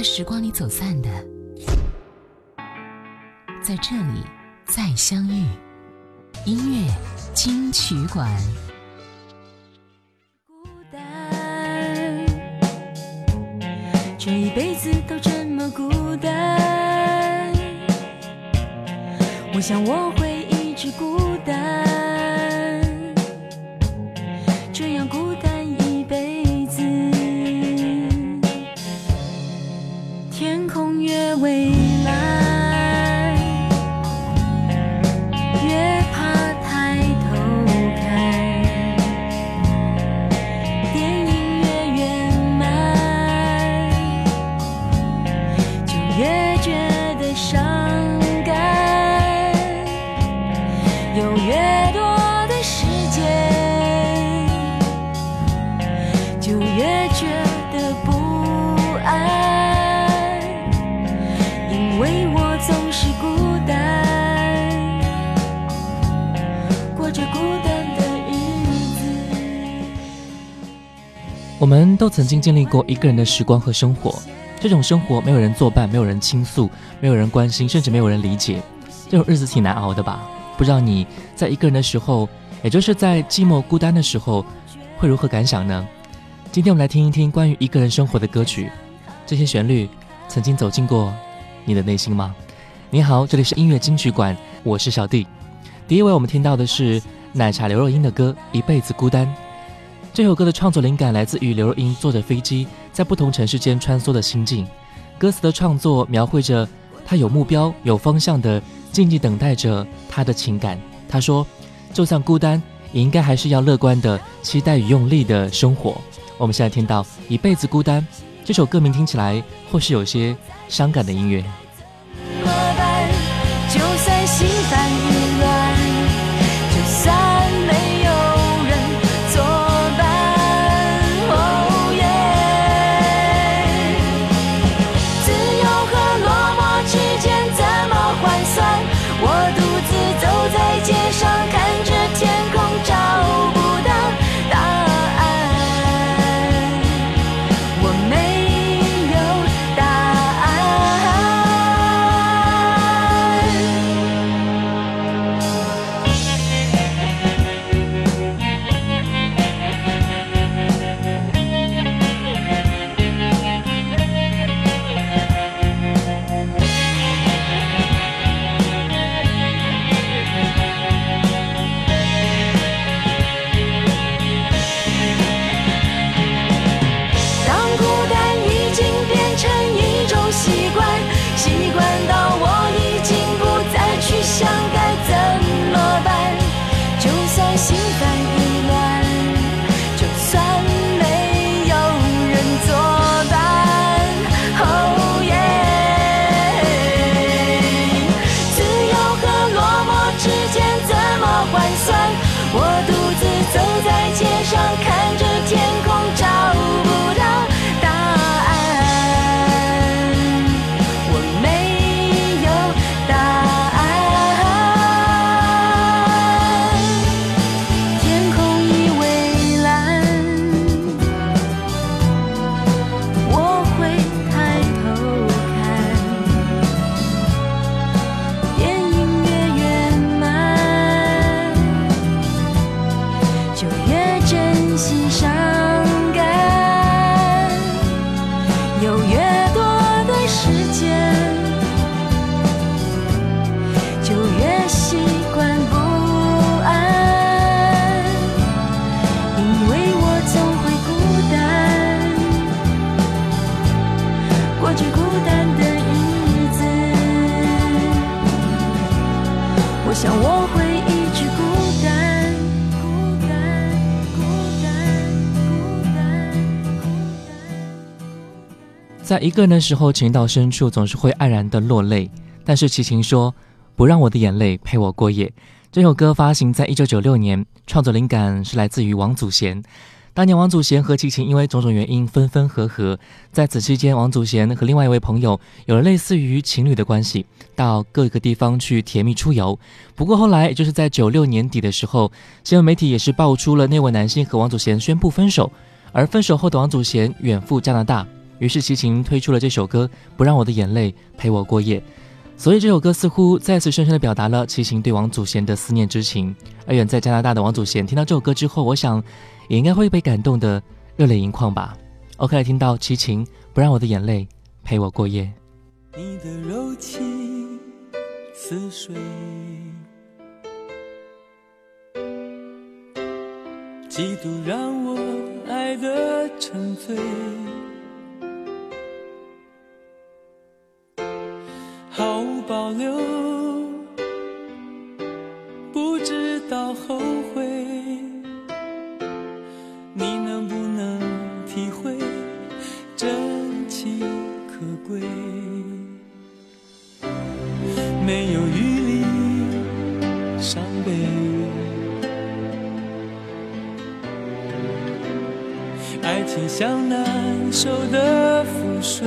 在时光里走散的，在这里再相遇。音乐金曲馆。孤单，这一辈子都这么孤单。我想我会一直孤单，我们都曾经经历过一个人的时光和生活，这种生活没有人作伴，没有人倾诉，没有人关心，甚至没有人理解，这种日子挺难熬的吧？不知道你在一个人的时候，也就是在寂寞孤单的时候，会如何感想呢？今天我们来听一听关于一个人生活的歌曲，这些旋律曾经走进过你的内心吗？你好，这里是音乐金曲馆，我是小弟。第一位我们听到的是奶茶刘若英的歌《一辈子孤单》。这首歌的创作灵感来自于刘若英坐着飞机在不同城市间穿梭的心境。歌词的创作描绘着她有目标、有方向的静静等待着她的情感。她说：“就算孤单，也应该还是要乐观的期待与用力的生活。”我们现在听到《一辈子孤单》这首歌名，听起来或是有些伤感的音乐。就算心烦意一个人的时候，情到深处总是会黯然的落泪。但是齐秦说：“不让我的眼泪陪我过夜。”这首歌发行在一九九六年，创作灵感是来自于王祖贤。当年王祖贤和齐秦因为种种原因分分合合，在此期间，王祖贤和另外一位朋友有了类似于情侣的关系，到各个地方去甜蜜出游。不过后来，也就是在九六年底的时候，新闻媒体也是爆出了那位男性和王祖贤宣布分手，而分手后的王祖贤远赴加拿大。于是齐秦推出了这首歌《不让我的眼泪陪我过夜》。所以这首歌似乎再次深深地表达了齐秦对王祖贤的思念之情。而远在加拿大的王祖贤听到这首歌之后，我想也应该会被感动的热泪盈眶吧。OK，来听到齐秦《不让我的眼泪陪我过夜》。你的柔情似水，几度让我爱得沉醉，保留，不知道后悔。你能不能体会真情可贵？没有余力伤悲，爱情像难收的覆水，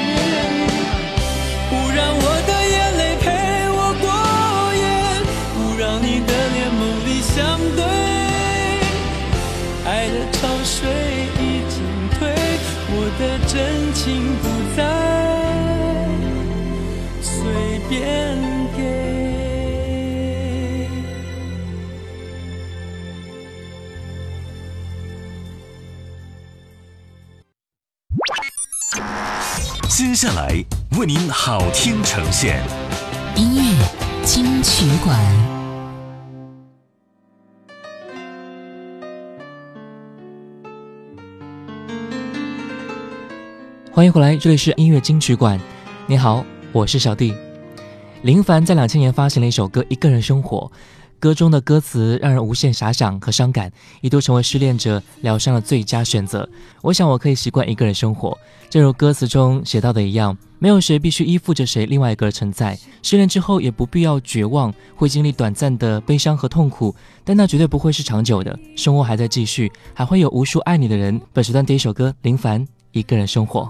真情不再随便给。接下来为您好听呈现，音乐金曲馆，欢迎回来，这里是音乐金曲馆。你好，我是小弟。林凡在两千年发行了一首歌《一个人生活》，歌中的歌词让人无限遐想和伤感，一度成为失恋者疗伤的最佳选择。我想我可以习惯一个人生活，正如歌词中写到的一样，没有谁必须依附着谁另外一个而存在。失恋之后也不必要绝望，会经历短暂的悲伤和痛苦，但那绝对不会是长久的。生活还在继续，还会有无数爱你的人。本时段第一首歌，林凡《一个人生活》。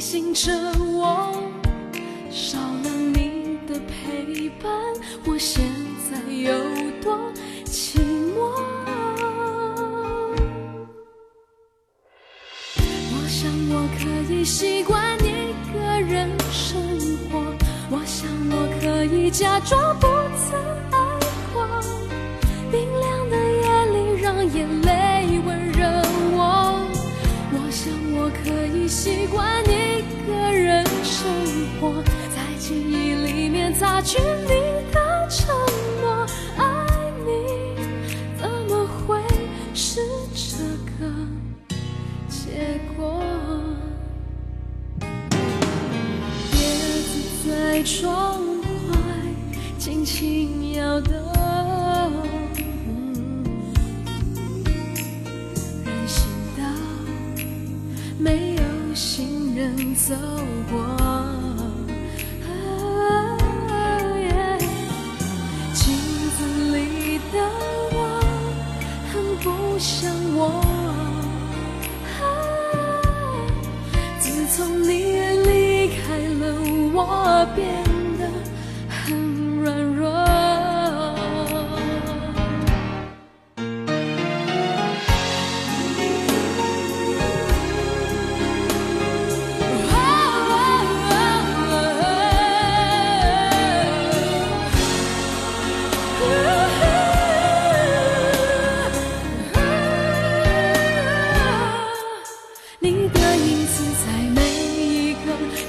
提醒着我，少了你的陪伴，我现在有多寂寞。我想我可以习惯一个人生活，我想我可以假装不曾爱过。冰凉的夜里，让眼泪可以习惯一个人生活，在记忆里面擦去你的承诺。爱你怎么会是这个结果？叶子在窗外轻轻摇动，走过。啊耶镜子里的我很不像我。啊自从你离开了，我变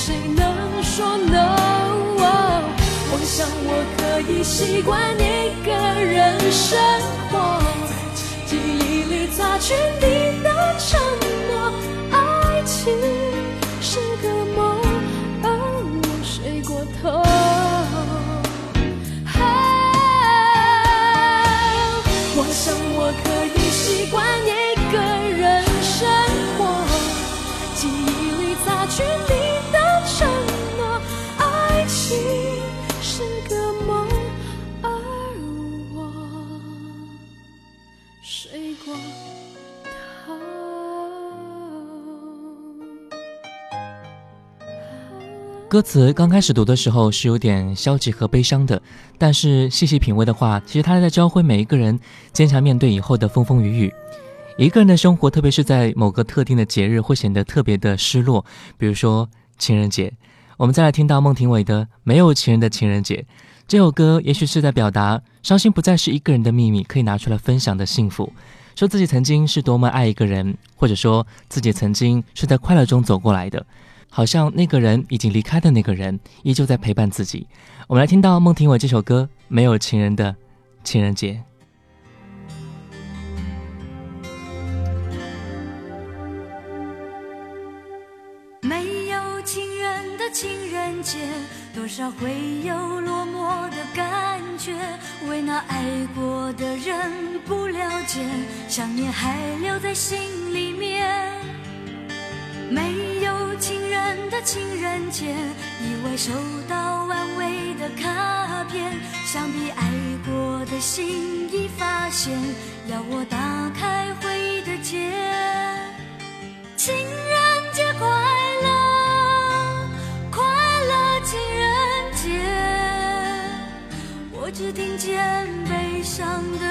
谁能说 no？我想我可以习惯一个人生活，记忆里擦去你的承诺。歌词刚开始读的时候是有点消极和悲伤的，但是细细品味的话，其实他在教会每一个人坚强面对以后的风风雨雨。一个人的生活，特别是在某个特定的节日，会显得特别的失落，比如说情人节。我们再来听到孟庭苇的《没有情人的情人节》这首歌，也许是在表达伤心不再是一个人的秘密，可以拿出来分享的幸福。说自己曾经是多么爱一个人，或者说自己曾经是在快乐中走过来的。好像那个人已经离开的那个人，依旧在陪伴自己。我们来听到孟庭苇这首歌《没有情人的情人节》。没有情人的情人节，多少会有落寞的感觉。为那爱过的人不了解，想念还留在心里面。没有情人的情人节，意外收到安慰的卡片，想必爱过的心已发现，要我打开回忆的结。情人节快乐，快乐情人节，我只听见悲伤的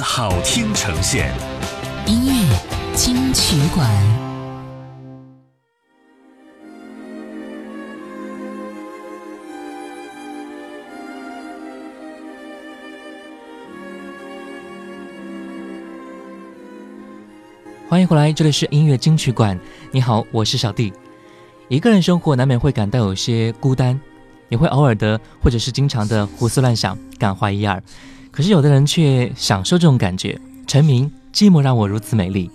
好听呈现，音乐金曲馆，欢迎回来，这里是音乐金曲馆。你好，我是小弟。一个人生活难免会感到有些孤单，也会偶尔的或者是经常的胡思乱想，感怀一二。可是有的人却享受这种感觉陈明寂寞让我如此美丽。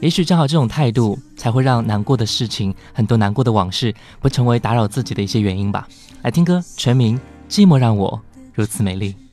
也许正好这种态度才会让难过的事情很多难过的往事不成为打扰自己的一些原因吧。来听歌陈明寂寞让我如此美丽。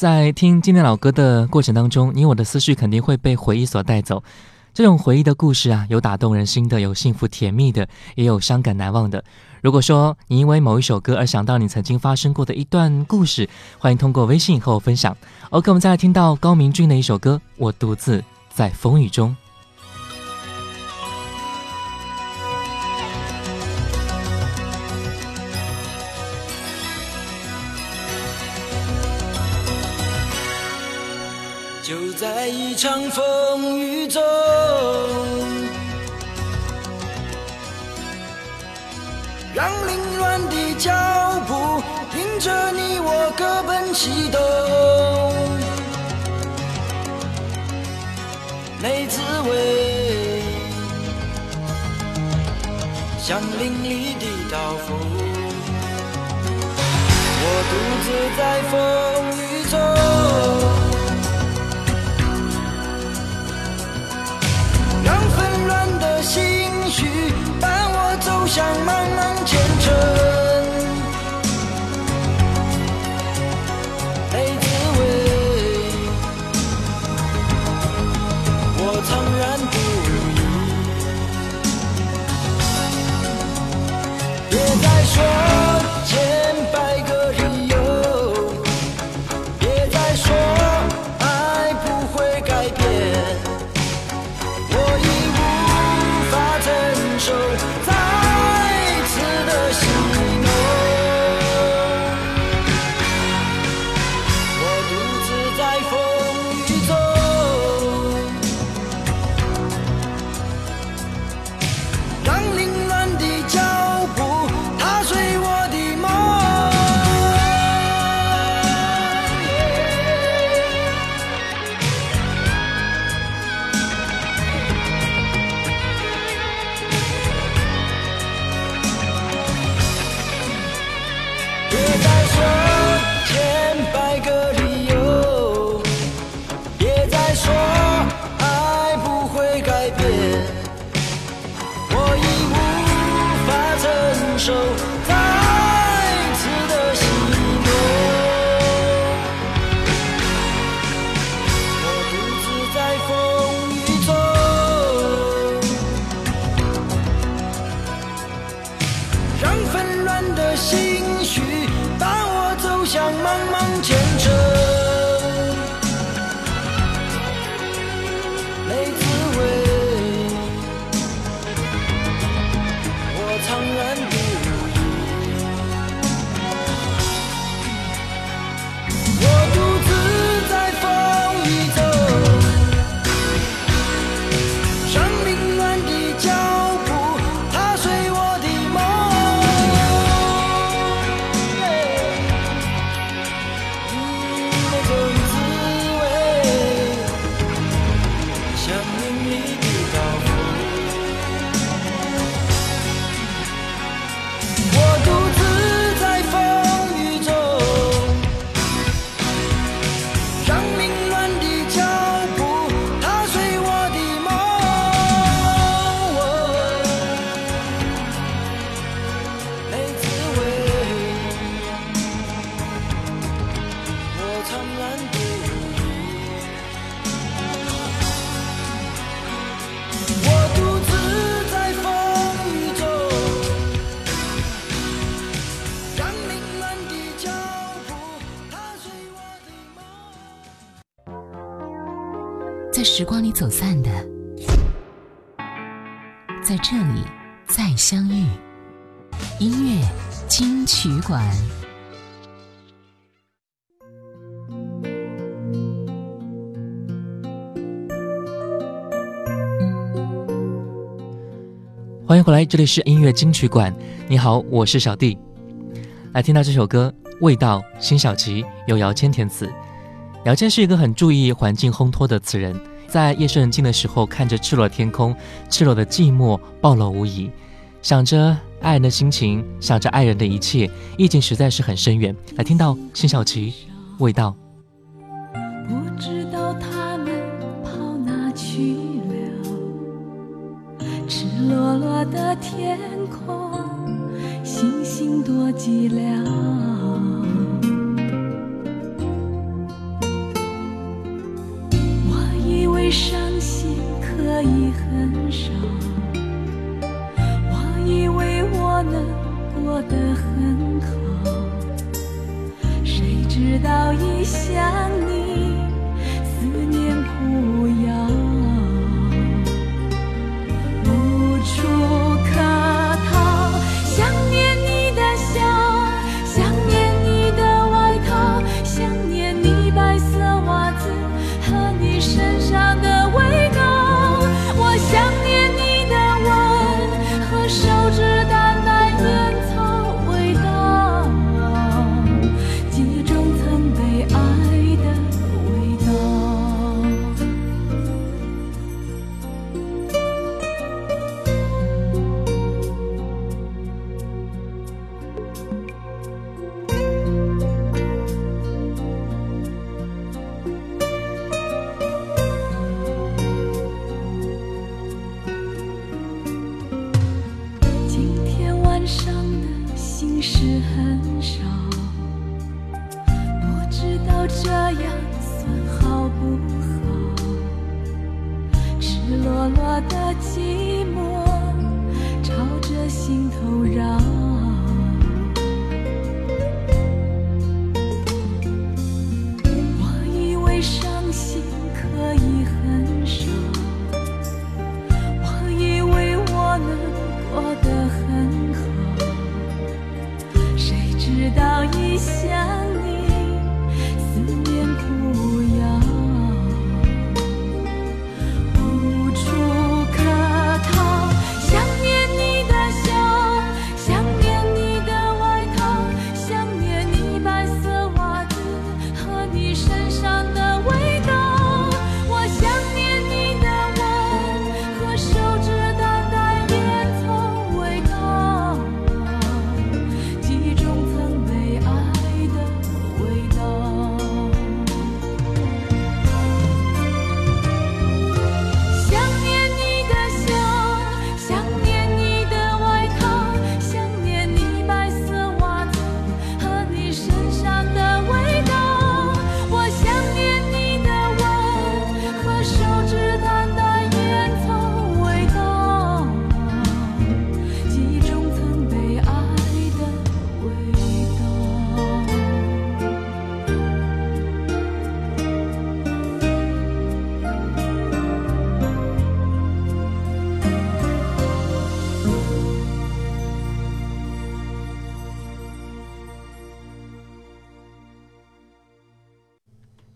在听经典老歌的过程当中，你我的思绪肯定会被回忆所带走。这种回忆的故事啊，有打动人心的，有幸福甜蜜的，也有伤感难忘的。如果说你因为某一首歌而想到你曾经发生过的一段故事，欢迎通过微信和我分享。OK，我们再来听到高明骏的一首歌，我独自在风雨中。一场风雨中让凌乱的脚步映着你我各奔西东没滋味像淋漓的刀锋我独自在风雨中。伴我走向茫茫前程。走散的，在这里再相遇。音乐金曲馆。欢迎回来，这里是音乐金曲馆。你好，我是小弟。来听到这首歌《味道》，辛晓琪由姚谦填词。姚谦是一个很注意环境烘托的词人，在夜深人静的时候，看着赤裸天空，赤裸的寂寞暴露无遗，想着爱人的心情，想着爱人的一切，意境实在是很深远。来听到辛晓琪《味道》。不知道他们跑哪去了，赤裸裸的天空，星星多寂寥。伤心可以很少，我以为我能过得很好。谁知道一想你，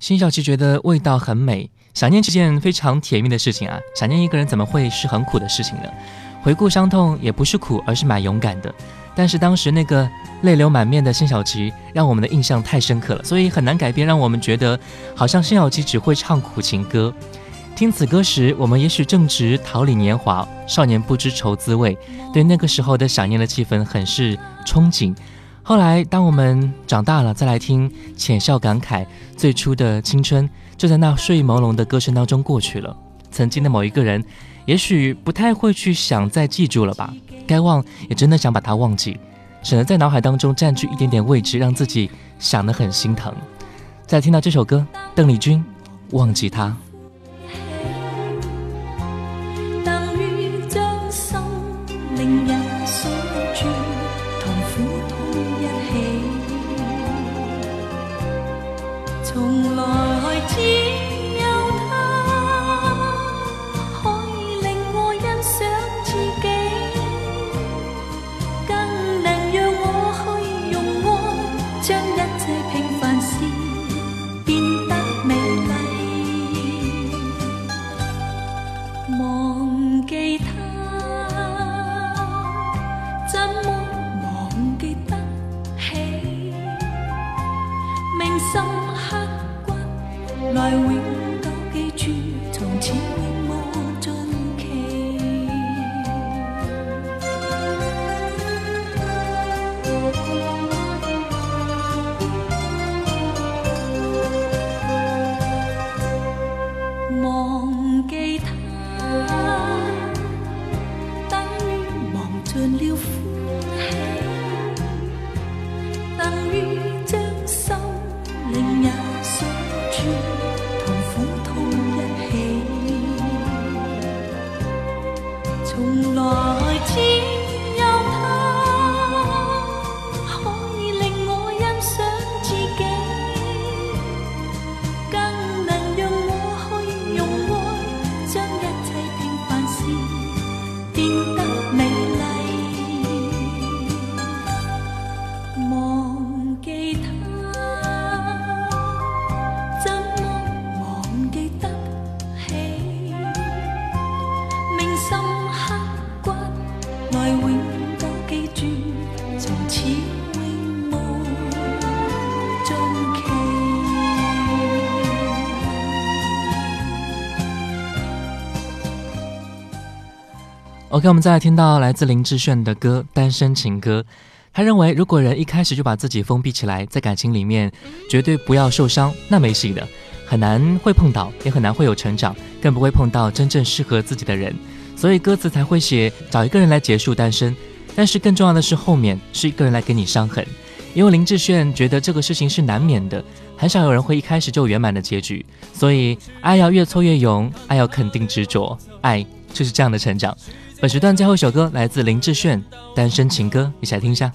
辛晓琪觉得味道很美，想念是件非常甜蜜的事情啊！想念一个人怎么会是很苦的事情呢？回顾伤痛也不是苦，而是蛮勇敢的。但是当时那个泪流满面的辛晓琪，让我们的印象太深刻了，所以很难改变，让我们觉得好像辛晓琪只会唱苦情歌。听此歌时，我们也许正值桃李年华，少年不知愁滋味，对那个时候的想念的气氛很是憧憬。后来，当我们长大了，再来听，浅笑感慨，最初的青春就在那睡意朦胧的歌声当中过去了。曾经的某一个人，也许不太会去想再记住了吧，该忘也真的想把它忘记，省得在脑海当中占据一点点位置，让自己想得很心疼。再听到这首歌，邓丽君，《忘记他》。OK，我们再来听到来自林志炫的歌《单身情歌》。他认为，如果人一开始就把自己封闭起来，在感情里面绝对不要受伤，那没戏的，很难会碰到，也很难会有成长，更不会碰到真正适合自己的人。所以歌词才会写找一个人来结束单身。但是更重要的是，后面是一个人来给你伤痕。因为林志炫觉得这个事情是难免的，很少有人会一开始就圆满的结局。所以爱要越挫越勇，爱要肯定执着，爱就是这样的成长。本时段最后一首歌来自林志炫《单身情歌》，一起来听一下。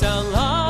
想啊